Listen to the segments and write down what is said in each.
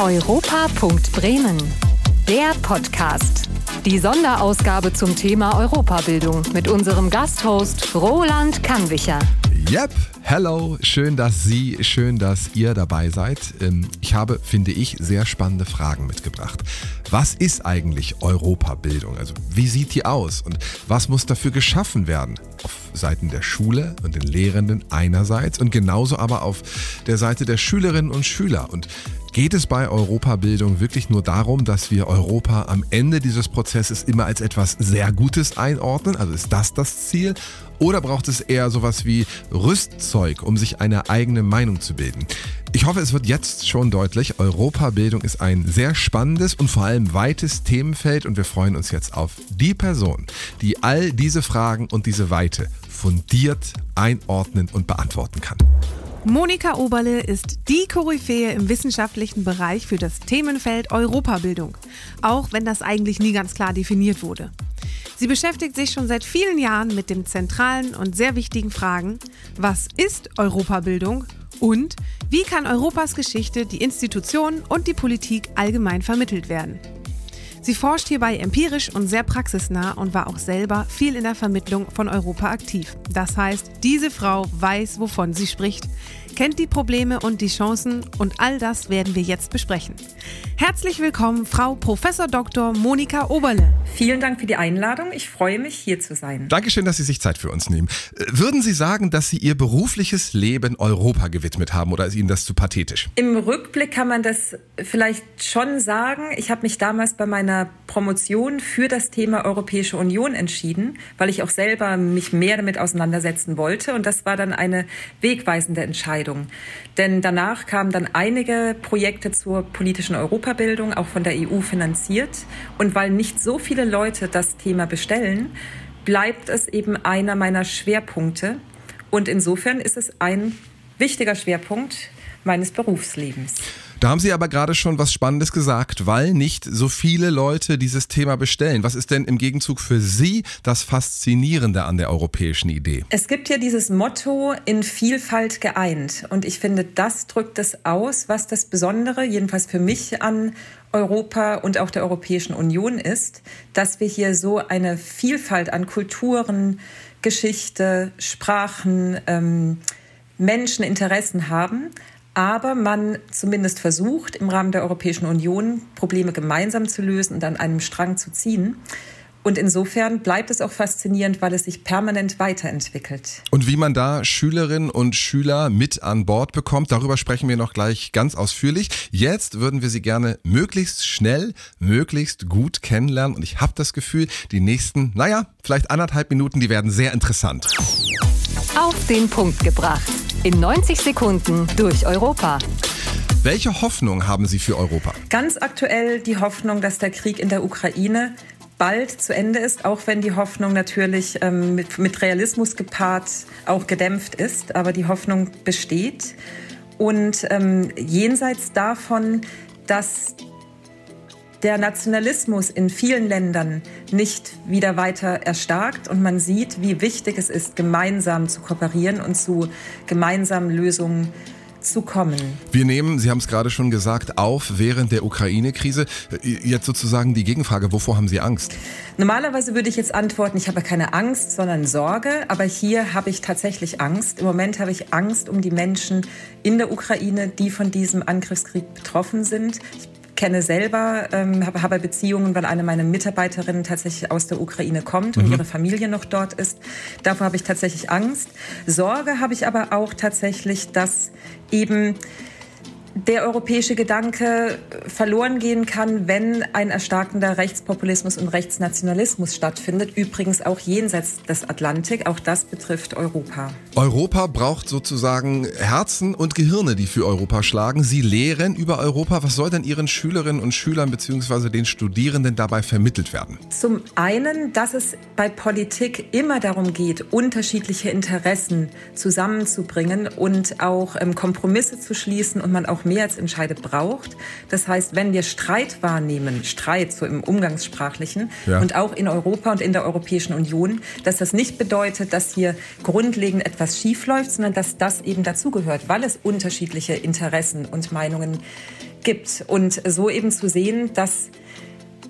Europa.bremen. Der Podcast. Die Sonderausgabe zum Thema Europabildung mit unserem Gasthost Roland Kannwicher. Yep, hello, schön, dass Sie, schön, dass ihr dabei seid. Ähm, ich habe, finde ich, sehr spannende Fragen mitgebracht. Was ist eigentlich Europabildung? Also wie sieht die aus und was muss dafür geschaffen werden? Auf Seiten der Schule und den Lehrenden einerseits und genauso aber auf der Seite der Schülerinnen und Schüler. Und Geht es bei Europabildung wirklich nur darum, dass wir Europa am Ende dieses Prozesses immer als etwas sehr Gutes einordnen? Also ist das das Ziel? Oder braucht es eher sowas wie Rüstzeug, um sich eine eigene Meinung zu bilden? Ich hoffe, es wird jetzt schon deutlich, Europabildung ist ein sehr spannendes und vor allem weites Themenfeld und wir freuen uns jetzt auf die Person, die all diese Fragen und diese Weite fundiert einordnen und beantworten kann. Monika Oberle ist die Koryphäe im wissenschaftlichen Bereich für das Themenfeld Europabildung, auch wenn das eigentlich nie ganz klar definiert wurde. Sie beschäftigt sich schon seit vielen Jahren mit den zentralen und sehr wichtigen Fragen, was ist Europabildung und wie kann Europas Geschichte, die Institutionen und die Politik allgemein vermittelt werden. Sie forscht hierbei empirisch und sehr praxisnah und war auch selber viel in der Vermittlung von Europa aktiv. Das heißt, diese Frau weiß, wovon sie spricht, kennt die Probleme und die Chancen und all das werden wir jetzt besprechen. Herzlich willkommen, Frau Prof. Dr. Monika Oberle. Vielen Dank für die Einladung. Ich freue mich, hier zu sein. Dankeschön, dass Sie sich Zeit für uns nehmen. Äh, würden Sie sagen, dass Sie Ihr berufliches Leben Europa gewidmet haben oder ist Ihnen das zu pathetisch? Im Rückblick kann man das vielleicht schon sagen. Ich habe mich damals bei meiner Promotion für das Thema Europäische Union entschieden, weil ich auch selber mich mehr damit auseinandersetzen wollte. Und das war dann eine wegweisende Entscheidung. Denn danach kamen dann einige Projekte zur politischen Europabildung, auch von der EU finanziert. Und weil nicht so viele Leute das Thema bestellen, bleibt es eben einer meiner Schwerpunkte. Und insofern ist es ein wichtiger Schwerpunkt meines Berufslebens. Da haben Sie aber gerade schon was Spannendes gesagt, weil nicht so viele Leute dieses Thema bestellen. Was ist denn im Gegenzug für Sie das Faszinierende an der europäischen Idee? Es gibt ja dieses Motto in Vielfalt geeint. Und ich finde, das drückt es aus, was das Besondere, jedenfalls für mich an Europa und auch der Europäischen Union ist, dass wir hier so eine Vielfalt an Kulturen, Geschichte, Sprachen, ähm, Menschen, Interessen haben, aber man zumindest versucht, im Rahmen der Europäischen Union Probleme gemeinsam zu lösen und an einem Strang zu ziehen. Und insofern bleibt es auch faszinierend, weil es sich permanent weiterentwickelt. Und wie man da Schülerinnen und Schüler mit an Bord bekommt, darüber sprechen wir noch gleich ganz ausführlich. Jetzt würden wir Sie gerne möglichst schnell, möglichst gut kennenlernen. Und ich habe das Gefühl, die nächsten, naja, vielleicht anderthalb Minuten, die werden sehr interessant. Auf den Punkt gebracht. In 90 Sekunden durch Europa. Welche Hoffnung haben Sie für Europa? Ganz aktuell die Hoffnung, dass der Krieg in der Ukraine bald zu Ende ist, auch wenn die Hoffnung natürlich ähm, mit, mit Realismus gepaart auch gedämpft ist. Aber die Hoffnung besteht. Und ähm, jenseits davon, dass der Nationalismus in vielen Ländern nicht wieder weiter erstarkt und man sieht, wie wichtig es ist, gemeinsam zu kooperieren und zu gemeinsamen Lösungen zu kommen. Wir nehmen, Sie haben es gerade schon gesagt, auf während der Ukraine-Krise. Jetzt sozusagen die Gegenfrage, wovor haben Sie Angst? Normalerweise würde ich jetzt antworten, ich habe keine Angst, sondern Sorge. Aber hier habe ich tatsächlich Angst. Im Moment habe ich Angst um die Menschen in der Ukraine, die von diesem Angriffskrieg betroffen sind. Ich kenne selber, ähm, habe, habe Beziehungen, weil eine meiner Mitarbeiterinnen tatsächlich aus der Ukraine kommt und mhm. ihre Familie noch dort ist. Davor habe ich tatsächlich Angst. Sorge habe ich aber auch tatsächlich, dass eben der europäische Gedanke verloren gehen kann, wenn ein erstarkender Rechtspopulismus und Rechtsnationalismus stattfindet. Übrigens auch jenseits des Atlantik. Auch das betrifft Europa. Europa braucht sozusagen Herzen und Gehirne, die für Europa schlagen. Sie lehren über Europa. Was soll denn Ihren Schülerinnen und Schülern bzw. den Studierenden dabei vermittelt werden? Zum einen, dass es bei Politik immer darum geht, unterschiedliche Interessen zusammenzubringen und auch ähm, Kompromisse zu schließen und man auch Mehrheitsentscheide braucht. Das heißt, wenn wir Streit wahrnehmen, Streit so im Umgangssprachlichen ja. und auch in Europa und in der Europäischen Union, dass das nicht bedeutet, dass hier grundlegend etwas schiefläuft, sondern dass das eben dazugehört, weil es unterschiedliche Interessen und Meinungen gibt. Und so eben zu sehen, dass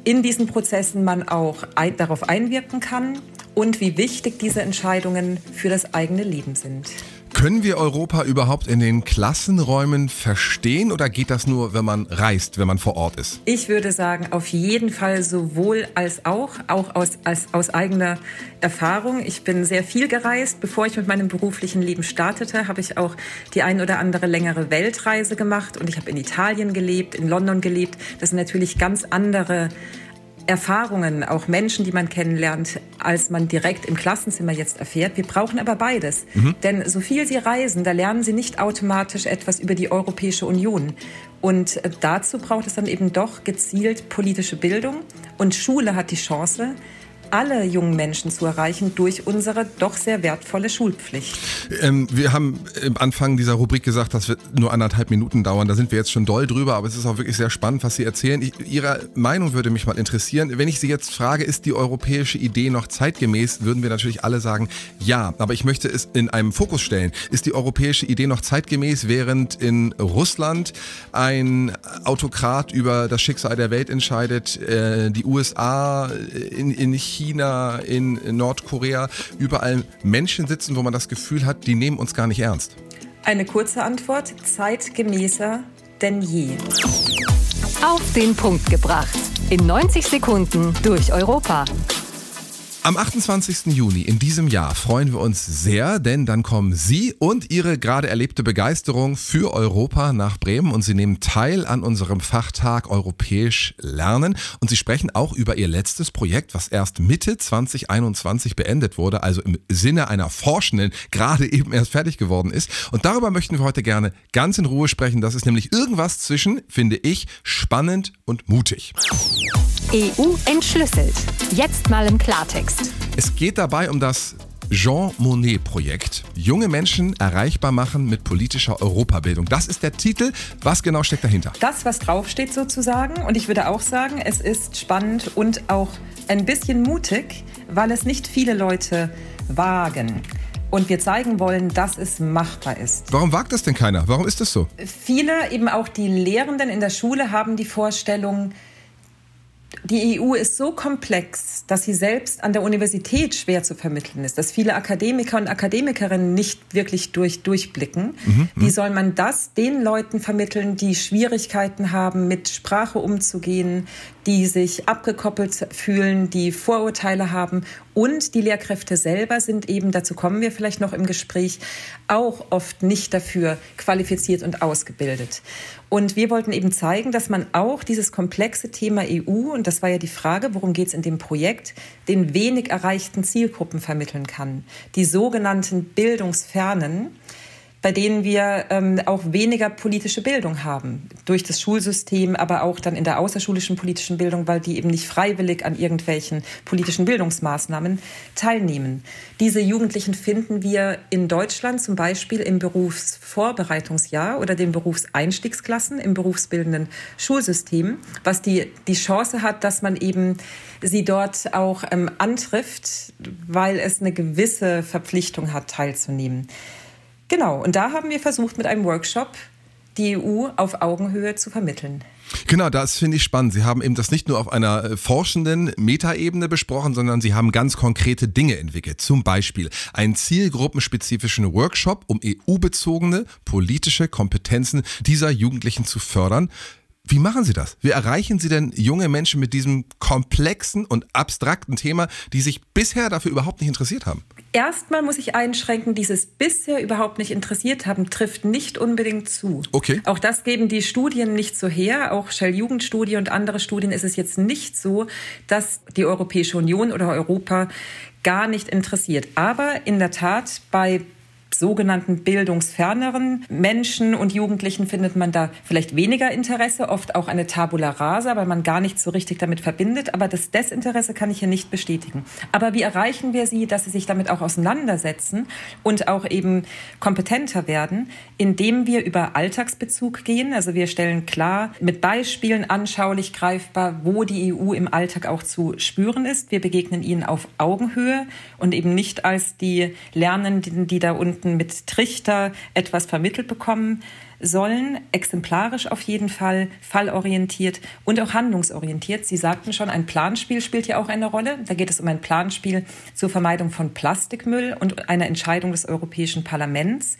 in diesen Prozessen man auch ein, darauf einwirken kann und wie wichtig diese Entscheidungen für das eigene Leben sind. Können wir Europa überhaupt in den Klassenräumen verstehen oder geht das nur, wenn man reist, wenn man vor Ort ist? Ich würde sagen, auf jeden Fall sowohl als auch, auch aus, als, aus eigener Erfahrung. Ich bin sehr viel gereist. Bevor ich mit meinem beruflichen Leben startete, habe ich auch die ein oder andere längere Weltreise gemacht und ich habe in Italien gelebt, in London gelebt. Das sind natürlich ganz andere Erfahrungen, auch Menschen, die man kennenlernt, als man direkt im Klassenzimmer jetzt erfährt. Wir brauchen aber beides. Mhm. Denn so viel Sie reisen, da lernen Sie nicht automatisch etwas über die Europäische Union. Und äh, dazu braucht es dann eben doch gezielt politische Bildung. Und Schule hat die Chance, alle jungen Menschen zu erreichen durch unsere doch sehr wertvolle Schulpflicht. Ähm, wir haben am Anfang dieser Rubrik gesagt, das wird nur anderthalb Minuten dauern. Da sind wir jetzt schon doll drüber, aber es ist auch wirklich sehr spannend, was Sie erzählen. Ich, Ihre Meinung würde mich mal interessieren. Wenn ich Sie jetzt frage, ist die europäische Idee noch zeitgemäß, würden wir natürlich alle sagen, ja. Aber ich möchte es in einem Fokus stellen. Ist die europäische Idee noch zeitgemäß, während in Russland ein Autokrat über das Schicksal der Welt entscheidet, äh, die USA in, in China China, in Nordkorea überall Menschen sitzen, wo man das Gefühl hat, die nehmen uns gar nicht ernst? Eine kurze Antwort, zeitgemäßer denn je. Auf den Punkt gebracht. In 90 Sekunden durch Europa. Am 28. Juni in diesem Jahr freuen wir uns sehr, denn dann kommen Sie und Ihre gerade erlebte Begeisterung für Europa nach Bremen und Sie nehmen teil an unserem Fachtag Europäisch Lernen und Sie sprechen auch über Ihr letztes Projekt, was erst Mitte 2021 beendet wurde, also im Sinne einer Forschenden gerade eben erst fertig geworden ist. Und darüber möchten wir heute gerne ganz in Ruhe sprechen. Das ist nämlich irgendwas zwischen, finde ich, spannend und mutig. EU entschlüsselt. Jetzt mal im Klartext. Es geht dabei um das Jean Monnet-Projekt. Junge Menschen erreichbar machen mit politischer Europabildung. Das ist der Titel. Was genau steckt dahinter? Das, was draufsteht sozusagen. Und ich würde auch sagen, es ist spannend und auch ein bisschen mutig, weil es nicht viele Leute wagen. Und wir zeigen wollen, dass es machbar ist. Warum wagt das denn keiner? Warum ist das so? Viele, eben auch die Lehrenden in der Schule, haben die Vorstellung, die EU ist so komplex, dass sie selbst an der Universität schwer zu vermitteln ist, dass viele Akademiker und Akademikerinnen nicht wirklich durch, durchblicken. Mhm, Wie mhm. soll man das den Leuten vermitteln, die Schwierigkeiten haben, mit Sprache umzugehen, die sich abgekoppelt fühlen, die Vorurteile haben und die Lehrkräfte selber sind eben, dazu kommen wir vielleicht noch im Gespräch, auch oft nicht dafür qualifiziert und ausgebildet. Und wir wollten eben zeigen, dass man auch dieses komplexe Thema EU, und das war ja die Frage, worum geht es in dem Projekt, den wenig erreichten Zielgruppen vermitteln kann. Die sogenannten Bildungsfernen, bei denen wir ähm, auch weniger politische Bildung haben. Durch das Schulsystem, aber auch dann in der außerschulischen politischen Bildung, weil die eben nicht freiwillig an irgendwelchen politischen Bildungsmaßnahmen teilnehmen. Diese Jugendlichen finden wir in Deutschland zum Beispiel im Berufsvorbereitungsjahr oder den Berufseinstiegsklassen im berufsbildenden Schulsystem, was die, die Chance hat, dass man eben sie dort auch ähm, antrifft, weil es eine gewisse Verpflichtung hat, teilzunehmen. Genau, und da haben wir versucht, mit einem Workshop die EU auf Augenhöhe zu vermitteln. Genau, das finde ich spannend. Sie haben eben das nicht nur auf einer äh, forschenden Metaebene besprochen, sondern Sie haben ganz konkrete Dinge entwickelt. Zum Beispiel einen zielgruppenspezifischen Workshop, um EU-bezogene politische Kompetenzen dieser Jugendlichen zu fördern. Wie machen Sie das? Wie erreichen Sie denn junge Menschen mit diesem komplexen und abstrakten Thema, die sich bisher dafür überhaupt nicht interessiert haben? Erstmal muss ich einschränken, dieses bisher überhaupt nicht interessiert haben, trifft nicht unbedingt zu. Okay. Auch das geben die Studien nicht so her. Auch Shell Jugendstudie und andere Studien ist es jetzt nicht so, dass die Europäische Union oder Europa gar nicht interessiert. Aber in der Tat bei sogenannten bildungsferneren Menschen und Jugendlichen findet man da vielleicht weniger Interesse, oft auch eine Tabula rasa, weil man gar nichts so richtig damit verbindet. Aber das Desinteresse kann ich hier nicht bestätigen. Aber wie erreichen wir sie, dass sie sich damit auch auseinandersetzen und auch eben kompetenter werden, indem wir über Alltagsbezug gehen. Also wir stellen klar, mit Beispielen anschaulich greifbar, wo die EU im Alltag auch zu spüren ist. Wir begegnen ihnen auf Augenhöhe und eben nicht als die Lernenden, die da unten Studenten mit Trichter etwas vermittelt bekommen. Sollen, exemplarisch auf jeden Fall, fallorientiert und auch handlungsorientiert. Sie sagten schon, ein Planspiel spielt hier auch eine Rolle. Da geht es um ein Planspiel zur Vermeidung von Plastikmüll und einer Entscheidung des Europäischen Parlaments.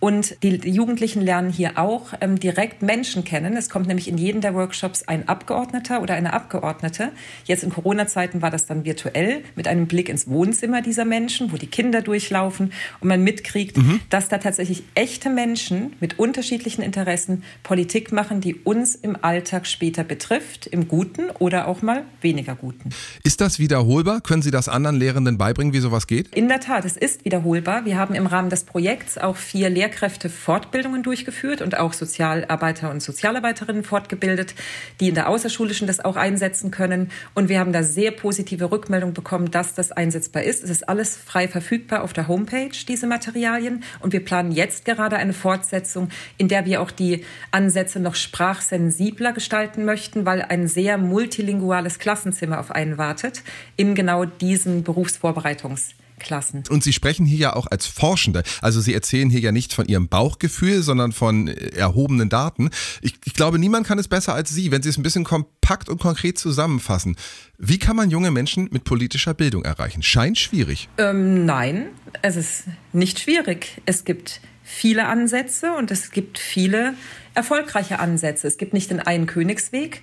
Und die Jugendlichen lernen hier auch ähm, direkt Menschen kennen. Es kommt nämlich in jedem der Workshops ein Abgeordneter oder eine Abgeordnete. Jetzt in Corona-Zeiten war das dann virtuell mit einem Blick ins Wohnzimmer dieser Menschen, wo die Kinder durchlaufen und man mitkriegt, mhm. dass da tatsächlich echte Menschen mit unterschiedlichen Interessen Politik machen, die uns im Alltag später betrifft, im Guten oder auch mal weniger Guten. Ist das wiederholbar? Können Sie das anderen Lehrenden beibringen, wie sowas geht? In der Tat, es ist wiederholbar. Wir haben im Rahmen des Projekts auch vier Lehr Lehrkräfte Fortbildungen durchgeführt und auch Sozialarbeiter und Sozialarbeiterinnen fortgebildet, die in der Außerschulischen das auch einsetzen können. Und wir haben da sehr positive Rückmeldungen bekommen, dass das einsetzbar ist. Es ist alles frei verfügbar auf der Homepage, diese Materialien. Und wir planen jetzt gerade eine Fortsetzung, in der wir auch die Ansätze noch sprachsensibler gestalten möchten, weil ein sehr multilinguales Klassenzimmer auf einen wartet in genau diesen Berufsvorbereitungs Klassen. Und Sie sprechen hier ja auch als Forschende. Also Sie erzählen hier ja nicht von Ihrem Bauchgefühl, sondern von erhobenen Daten. Ich, ich glaube, niemand kann es besser als Sie, wenn Sie es ein bisschen kompakt und konkret zusammenfassen. Wie kann man junge Menschen mit politischer Bildung erreichen? Scheint schwierig. Ähm, nein, es ist nicht schwierig. Es gibt viele Ansätze und es gibt viele erfolgreiche Ansätze. Es gibt nicht den einen Königsweg.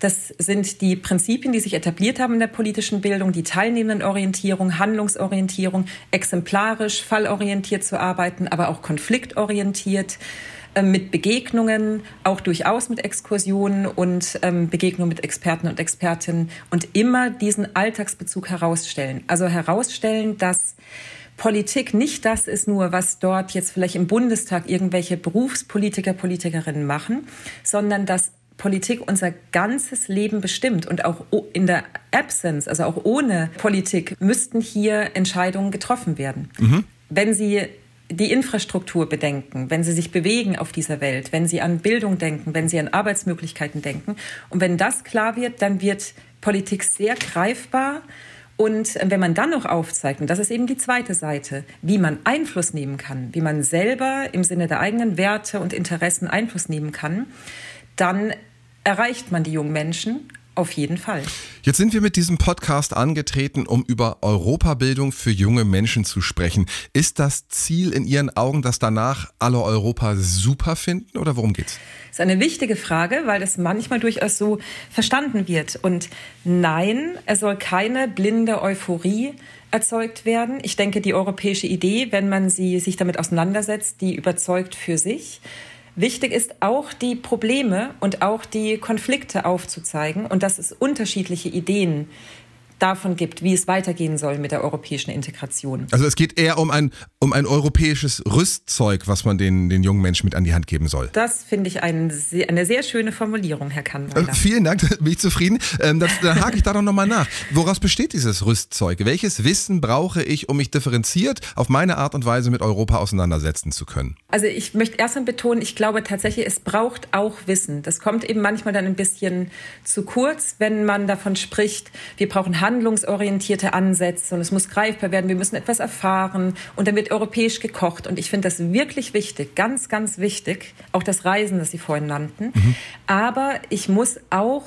Das sind die Prinzipien, die sich etabliert haben in der politischen Bildung, die Teilnehmendenorientierung, Handlungsorientierung, exemplarisch, fallorientiert zu arbeiten, aber auch konfliktorientiert ähm, mit Begegnungen, auch durchaus mit Exkursionen und ähm, Begegnungen mit Experten und Expertinnen und immer diesen Alltagsbezug herausstellen. Also herausstellen, dass Politik nicht das ist nur, was dort jetzt vielleicht im Bundestag irgendwelche Berufspolitiker, Politikerinnen machen, sondern dass Politik unser ganzes Leben bestimmt und auch in der Absence, also auch ohne Politik, müssten hier Entscheidungen getroffen werden. Mhm. Wenn Sie die Infrastruktur bedenken, wenn sie sich bewegen auf dieser Welt, wenn sie an Bildung denken, wenn sie an Arbeitsmöglichkeiten denken. Und wenn das klar wird, dann wird Politik sehr greifbar. Und wenn man dann noch aufzeigt, und das ist eben die zweite Seite, wie man Einfluss nehmen kann, wie man selber im Sinne der eigenen Werte und Interessen Einfluss nehmen kann, dann erreicht man die jungen Menschen auf jeden Fall. Jetzt sind wir mit diesem Podcast angetreten, um über Europabildung für junge Menschen zu sprechen. Ist das Ziel in Ihren Augen, dass danach alle Europa super finden oder worum geht's? Das ist eine wichtige Frage, weil das manchmal durchaus so verstanden wird. Und nein, es soll keine blinde Euphorie erzeugt werden. Ich denke, die europäische Idee, wenn man sie sich damit auseinandersetzt, die überzeugt für sich. Wichtig ist auch die Probleme und auch die Konflikte aufzuzeigen und dass es unterschiedliche Ideen davon gibt, wie es weitergehen soll mit der europäischen Integration. Also es geht eher um ein, um ein europäisches Rüstzeug, was man den, den jungen Menschen mit an die Hand geben soll. Das finde ich ein, eine sehr schöne Formulierung, Herr Kannweiler. Äh, vielen Dank, bin ich zufrieden. Ähm, das, dann hake ich da doch nochmal nach. Woraus besteht dieses Rüstzeug? Welches Wissen brauche ich, um mich differenziert auf meine Art und Weise mit Europa auseinandersetzen zu können? Also ich möchte erst mal betonen, ich glaube tatsächlich, es braucht auch Wissen. Das kommt eben manchmal dann ein bisschen zu kurz, wenn man davon spricht, wir brauchen handlungsorientierte Ansätze und es muss greifbar werden, wir müssen etwas erfahren und dann wird europäisch gekocht. Und ich finde das wirklich wichtig, ganz, ganz wichtig, auch das Reisen, das Sie vorhin nannten. Mhm. Aber ich muss auch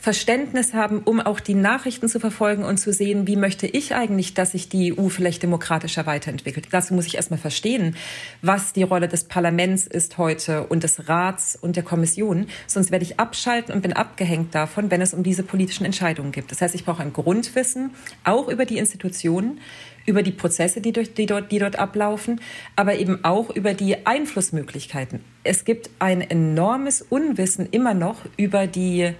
Verständnis haben, um auch die Nachrichten zu verfolgen und zu sehen, wie möchte ich eigentlich, dass sich die EU vielleicht demokratischer weiterentwickelt. Dazu muss ich erstmal verstehen, was die Rolle des Parlaments ist heute und des Rats und der Kommission. Sonst werde ich abschalten und bin abgehängt davon, wenn es um diese politischen Entscheidungen geht. Das heißt, ich brauche ein Grundwissen, auch über die Institutionen, über die Prozesse, die, durch, die, dort, die dort ablaufen, aber eben auch über die Einflussmöglichkeiten. Es gibt ein enormes Unwissen immer noch über die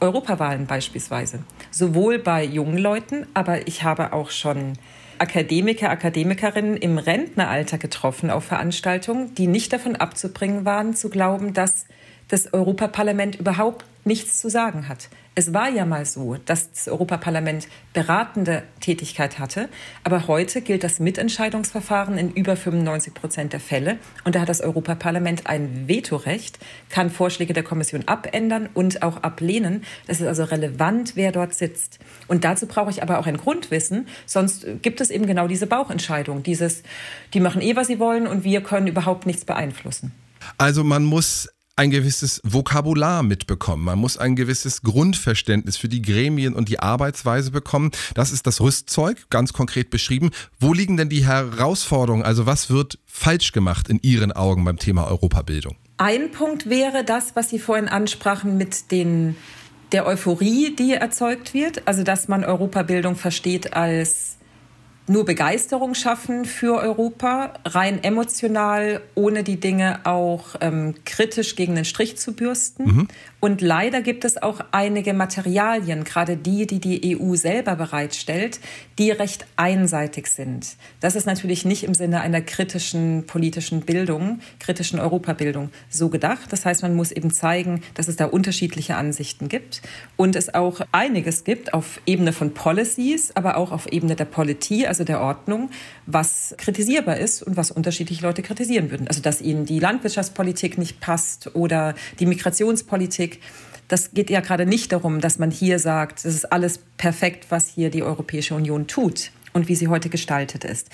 Europawahlen beispielsweise. Sowohl bei jungen Leuten, aber ich habe auch schon Akademiker, Akademikerinnen im Rentneralter getroffen auf Veranstaltungen, die nicht davon abzubringen waren, zu glauben, dass das Europaparlament überhaupt nichts zu sagen hat. Es war ja mal so, dass das Europaparlament beratende Tätigkeit hatte, aber heute gilt das Mitentscheidungsverfahren in über 95 Prozent der Fälle und da hat das Europaparlament ein Vetorecht, kann Vorschläge der Kommission abändern und auch ablehnen. Das ist also relevant, wer dort sitzt. Und dazu brauche ich aber auch ein Grundwissen, sonst gibt es eben genau diese Bauchentscheidung, dieses, die machen eh, was sie wollen und wir können überhaupt nichts beeinflussen. Also man muss ein gewisses Vokabular mitbekommen. Man muss ein gewisses Grundverständnis für die Gremien und die Arbeitsweise bekommen. Das ist das Rüstzeug, ganz konkret beschrieben. Wo liegen denn die Herausforderungen? Also was wird falsch gemacht in Ihren Augen beim Thema Europabildung? Ein Punkt wäre das, was Sie vorhin ansprachen mit den, der Euphorie, die erzeugt wird. Also dass man Europabildung versteht als nur Begeisterung schaffen für Europa, rein emotional, ohne die Dinge auch ähm, kritisch gegen den Strich zu bürsten. Mhm. Und leider gibt es auch einige Materialien, gerade die, die die EU selber bereitstellt, die recht einseitig sind. Das ist natürlich nicht im Sinne einer kritischen politischen Bildung, kritischen Europabildung so gedacht. Das heißt, man muss eben zeigen, dass es da unterschiedliche Ansichten gibt und es auch einiges gibt auf Ebene von Policies, aber auch auf Ebene der Politik, also der Ordnung, was kritisierbar ist und was unterschiedliche Leute kritisieren würden. Also dass ihnen die Landwirtschaftspolitik nicht passt oder die Migrationspolitik das geht ja gerade nicht darum, dass man hier sagt, das ist alles perfekt, was hier die Europäische Union tut und wie sie heute gestaltet ist.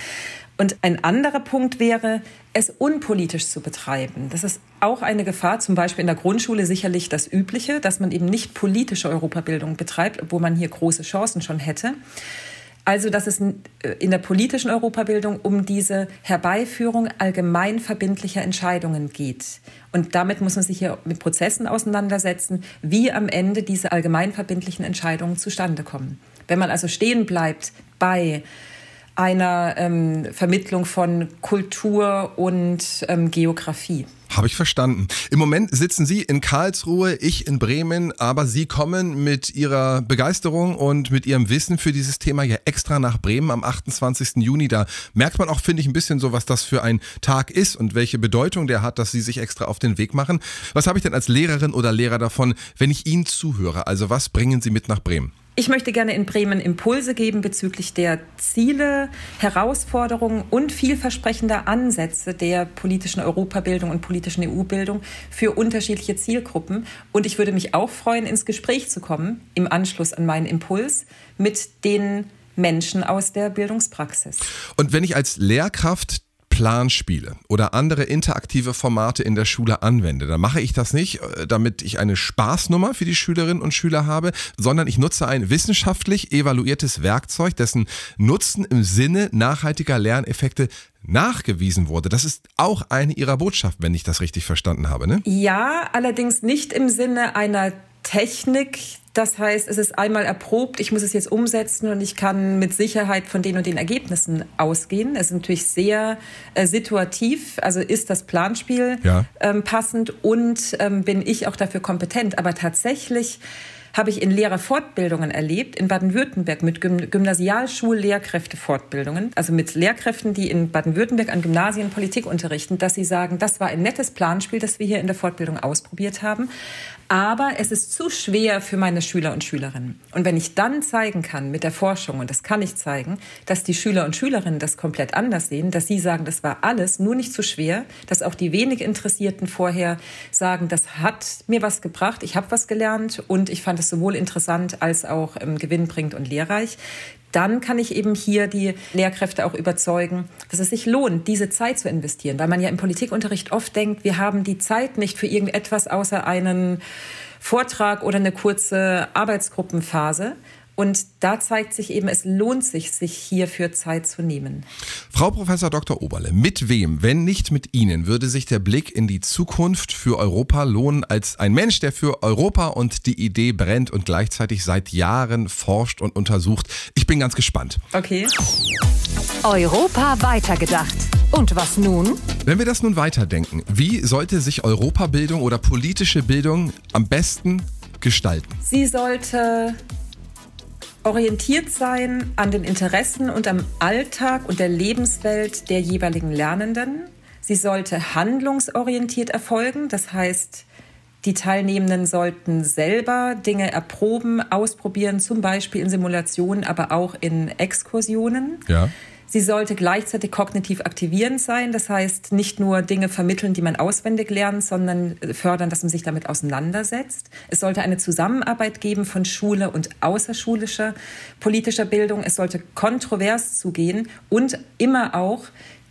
Und ein anderer Punkt wäre, es unpolitisch zu betreiben. Das ist auch eine Gefahr, zum Beispiel in der Grundschule sicherlich das Übliche, dass man eben nicht politische Europabildung betreibt, obwohl man hier große Chancen schon hätte. Also, dass es in der politischen Europabildung um diese Herbeiführung allgemein verbindlicher Entscheidungen geht. Und damit muss man sich hier mit Prozessen auseinandersetzen, wie am Ende diese allgemein verbindlichen Entscheidungen zustande kommen. Wenn man also stehen bleibt bei einer ähm, Vermittlung von Kultur und ähm, Geografie. Habe ich verstanden. Im Moment sitzen Sie in Karlsruhe, ich in Bremen, aber Sie kommen mit Ihrer Begeisterung und mit Ihrem Wissen für dieses Thema ja extra nach Bremen am 28. Juni. Da merkt man auch, finde ich, ein bisschen so, was das für ein Tag ist und welche Bedeutung der hat, dass Sie sich extra auf den Weg machen. Was habe ich denn als Lehrerin oder Lehrer davon, wenn ich Ihnen zuhöre? Also was bringen Sie mit nach Bremen? Ich möchte gerne in Bremen Impulse geben bezüglich der Ziele, Herausforderungen und vielversprechender Ansätze der politischen Europabildung und politischen EU-Bildung für unterschiedliche Zielgruppen. Und ich würde mich auch freuen, ins Gespräch zu kommen im Anschluss an meinen Impuls mit den Menschen aus der Bildungspraxis. Und wenn ich als Lehrkraft Planspiele oder andere interaktive Formate in der Schule anwende, dann mache ich das nicht, äh, damit ich eine Spaßnummer für die Schülerinnen und Schüler habe, sondern ich nutze ein wissenschaftlich evaluiertes Werkzeug, dessen Nutzen im Sinne nachhaltiger Lerneffekte nachgewiesen wurde. Das ist auch eine Ihrer Botschaften, wenn ich das richtig verstanden habe, ne? Ja, allerdings nicht im Sinne einer Technik, das heißt, es ist einmal erprobt, ich muss es jetzt umsetzen und ich kann mit Sicherheit von den und den Ergebnissen ausgehen. Es ist natürlich sehr äh, situativ, also ist das Planspiel ja. ähm, passend und ähm, bin ich auch dafür kompetent. Aber tatsächlich habe ich in Lehrerfortbildungen erlebt, in Baden-Württemberg mit Gym Gymnasialschul-Lehrkräftefortbildungen, also mit Lehrkräften, die in Baden-Württemberg an Gymnasien Politik unterrichten, dass sie sagen, das war ein nettes Planspiel, das wir hier in der Fortbildung ausprobiert haben aber es ist zu schwer für meine Schüler und Schülerinnen. Und wenn ich dann zeigen kann mit der Forschung, und das kann ich zeigen, dass die Schüler und Schülerinnen das komplett anders sehen, dass sie sagen, das war alles nur nicht zu schwer, dass auch die wenig Interessierten vorher sagen, das hat mir was gebracht, ich habe was gelernt und ich fand es sowohl interessant als auch ähm, gewinnbringend und lehrreich, dann kann ich eben hier die Lehrkräfte auch überzeugen, dass es sich lohnt, diese Zeit zu investieren. Weil man ja im Politikunterricht oft denkt, wir haben die Zeit nicht für irgendetwas außer einen Vortrag oder eine kurze Arbeitsgruppenphase. Und da zeigt sich eben, es lohnt sich, sich hierfür Zeit zu nehmen. Frau Professor Dr. Oberle, mit wem, wenn nicht mit Ihnen, würde sich der Blick in die Zukunft für Europa lohnen, als ein Mensch, der für Europa und die Idee brennt und gleichzeitig seit Jahren forscht und untersucht? Ich bin ganz gespannt. Okay. Europa weitergedacht. Und was nun? Wenn wir das nun weiterdenken, wie sollte sich Europabildung oder politische Bildung am besten gestalten? Sie sollte orientiert sein an den Interessen und am Alltag und der Lebenswelt der jeweiligen Lernenden. Sie sollte handlungsorientiert erfolgen, das heißt, die Teilnehmenden sollten selber Dinge erproben, ausprobieren, zum Beispiel in Simulationen, aber auch in Exkursionen. Ja. Sie sollte gleichzeitig kognitiv aktivierend sein, das heißt nicht nur Dinge vermitteln, die man auswendig lernt, sondern fördern, dass man sich damit auseinandersetzt. Es sollte eine Zusammenarbeit geben von Schule und außerschulischer politischer Bildung. Es sollte kontrovers zugehen und immer auch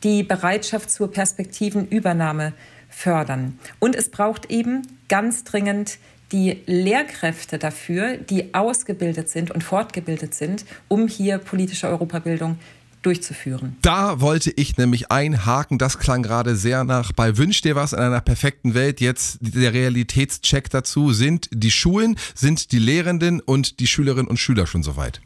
die Bereitschaft zur Perspektivenübernahme fördern. Und es braucht eben ganz dringend die Lehrkräfte dafür, die ausgebildet sind und fortgebildet sind, um hier politische Europabildung durchzuführen. Da wollte ich nämlich einhaken. Das klang gerade sehr nach bei Wünsch dir was in einer perfekten Welt. Jetzt der Realitätscheck dazu. Sind die Schulen, sind die Lehrenden und die Schülerinnen und Schüler schon soweit?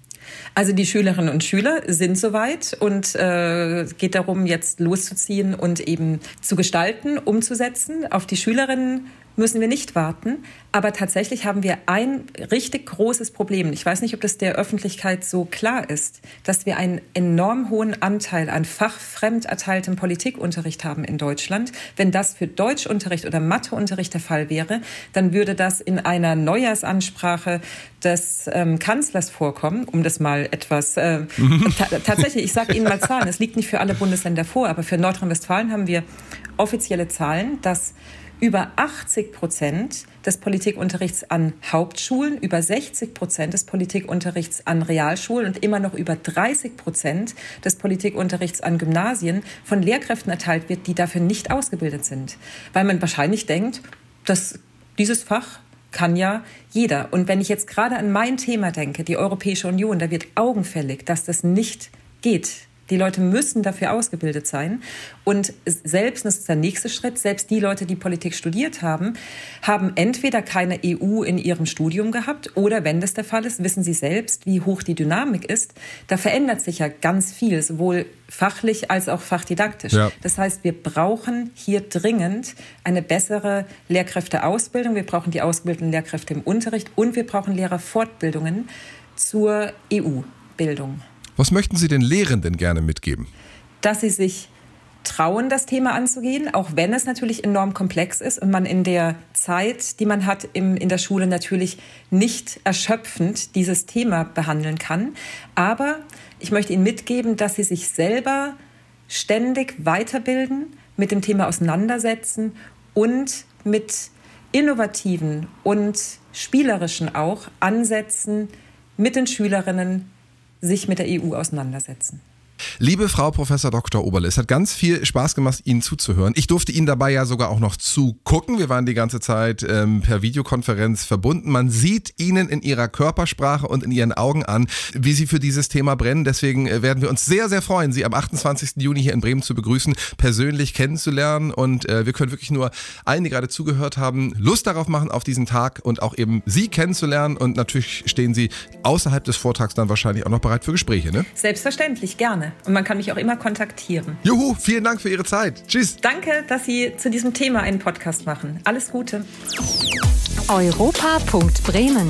Also die Schülerinnen und Schüler sind soweit und äh, geht darum, jetzt loszuziehen und eben zu gestalten, umzusetzen. Auf die Schülerinnen müssen wir nicht warten. Aber tatsächlich haben wir ein richtig großes Problem. Ich weiß nicht, ob das der Öffentlichkeit so klar ist, dass wir einen enorm hohen Anteil an fachfremd erteiltem Politikunterricht haben in Deutschland. Wenn das für Deutschunterricht oder Matheunterricht der Fall wäre, dann würde das in einer Neujahrsansprache des ähm, Kanzlers vorkommen, um das mal etwas äh, tatsächlich, ich sage Ihnen mal Zahlen, es liegt nicht für alle Bundesländer vor, aber für Nordrhein-Westfalen haben wir offizielle Zahlen, dass über 80 Prozent des Politikunterrichts an Hauptschulen, über 60 Prozent des Politikunterrichts an Realschulen und immer noch über 30 Prozent des Politikunterrichts an Gymnasien von Lehrkräften erteilt wird, die dafür nicht ausgebildet sind. Weil man wahrscheinlich denkt, dass dieses Fach kann ja jeder. Und wenn ich jetzt gerade an mein Thema denke, die Europäische Union, da wird augenfällig, dass das nicht geht die Leute müssen dafür ausgebildet sein. Und selbst, das ist der nächste Schritt, selbst die Leute, die Politik studiert haben, haben entweder keine EU in ihrem Studium gehabt oder wenn das der Fall ist, wissen sie selbst, wie hoch die Dynamik ist. Da verändert sich ja ganz viel, sowohl fachlich als auch fachdidaktisch. Ja. Das heißt, wir brauchen hier dringend eine bessere Lehrkräfteausbildung. Wir brauchen die ausgebildeten Lehrkräfte im Unterricht und wir brauchen Lehrerfortbildungen zur EU-Bildung. Was möchten Sie den Lehrenden gerne mitgeben? Dass sie sich trauen, das Thema anzugehen, auch wenn es natürlich enorm komplex ist und man in der Zeit, die man hat im, in der Schule, natürlich nicht erschöpfend dieses Thema behandeln kann. Aber ich möchte Ihnen mitgeben, dass Sie sich selber ständig weiterbilden, mit dem Thema auseinandersetzen und mit innovativen und spielerischen auch Ansätzen mit den Schülerinnen sich mit der EU auseinandersetzen. Liebe Frau Professor Dr. Oberle, es hat ganz viel Spaß gemacht, Ihnen zuzuhören. Ich durfte Ihnen dabei ja sogar auch noch zugucken. Wir waren die ganze Zeit ähm, per Videokonferenz verbunden. Man sieht Ihnen in Ihrer Körpersprache und in Ihren Augen an, wie Sie für dieses Thema brennen. Deswegen äh, werden wir uns sehr, sehr freuen, Sie am 28. Juni hier in Bremen zu begrüßen, persönlich kennenzulernen. Und äh, wir können wirklich nur allen, die gerade zugehört haben, Lust darauf machen, auf diesen Tag und auch eben Sie kennenzulernen. Und natürlich stehen Sie außerhalb des Vortrags dann wahrscheinlich auch noch bereit für Gespräche, ne? Selbstverständlich, gerne. Und man kann mich auch immer kontaktieren. Juhu, vielen Dank für Ihre Zeit. Tschüss. Danke, dass Sie zu diesem Thema einen Podcast machen. Alles Gute. Europa.bremen.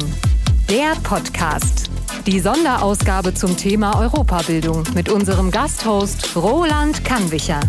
Der Podcast. Die Sonderausgabe zum Thema Europabildung mit unserem Gasthost Roland Kannwicher.